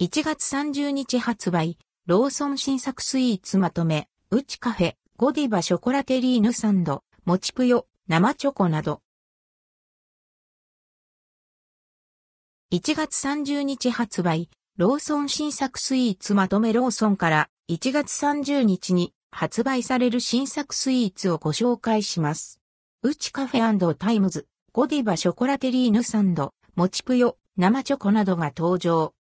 1月30日発売、ローソン新作スイーツまとめ、うちカフェ、ゴディバショコラテリーヌサンド、もちぷよ、生チョコなど。1月30日発売、ローソン新作スイーツまとめローソンから1月30日に発売される新作スイーツをご紹介します。うちカフェタイムズ、ゴディバショコラテリーヌサンド、もちぷよ、生チョコなどが登場。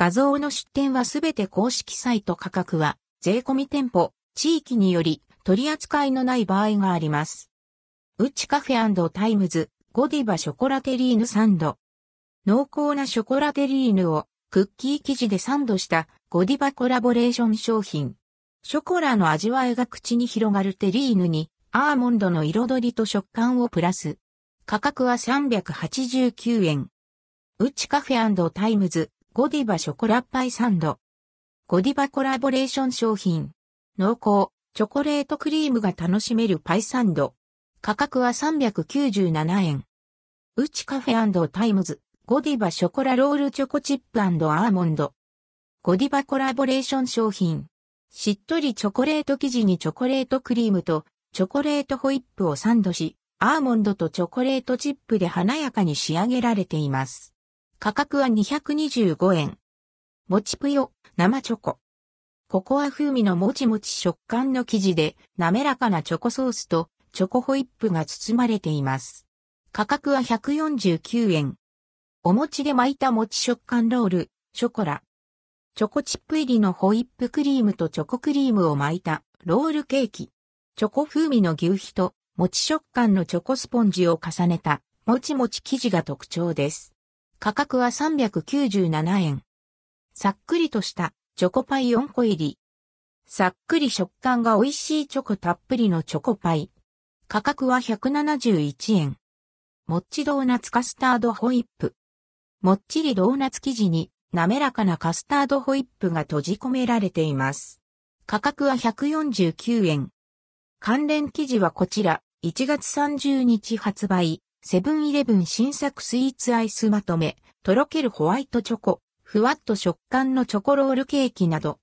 画像の出典はすべて公式サイト価格は、税込み店舗、地域により取り扱いのない場合があります。 Uchi Cafe タイムズ、ゴディバショコラテリーヌサンド。濃厚なショコラテリーヌをクッキー生地でサンドしたゴディバコラボレーション商品。ショコラの味わいが口に広がるテリーヌにアーモンドの彩りと食感をプラス。価格は389円。Uchi Cafe タイムズ、ゴディバショコラパイサンド。ゴディバコラボレーション商品。濃厚、チョコレートクリームが楽しめるパイサンド。価格は397円。 Uchi Cafe タイムズ、ゴディバショコラロールチョコチップアーモンド。ゴディバコラボレーション商品。しっとりチョコレート生地にチョコレートクリームとチョコレートホイップをサンドし、アーモンドとチョコレートチップで華やかに仕上げられています。価格は225円。もちぷよ、生チョコ。ココア風味のもちもち食感の生地で滑らかなチョコソースとチョコホイップが包まれています。価格は149円。お餅で巻いた餅食感ロール、ショコラ。チョコチップ入りのホイップクリームとチョコクリームを巻いたロールケーキ。チョコ風味の牛皮と餅食感のチョコスポンジを重ねたもちもち生地が特徴です。価格は397円。さっくりとしたチョコパイ4個入り。さっくり食感が美味しいチョコたっぷりのチョコパイ。価格は171円。もっちドーナツカスタードホイップ。もっちりドーナツ生地に滑らかなカスタードホイップが閉じ込められています。価格は149円。関連記事はこちら、1月30日発売。セブンイレブン新作スイーツアイスまとめ、とろけるホワイトチョコ、ふわっと食感のチョコロールケーキなど、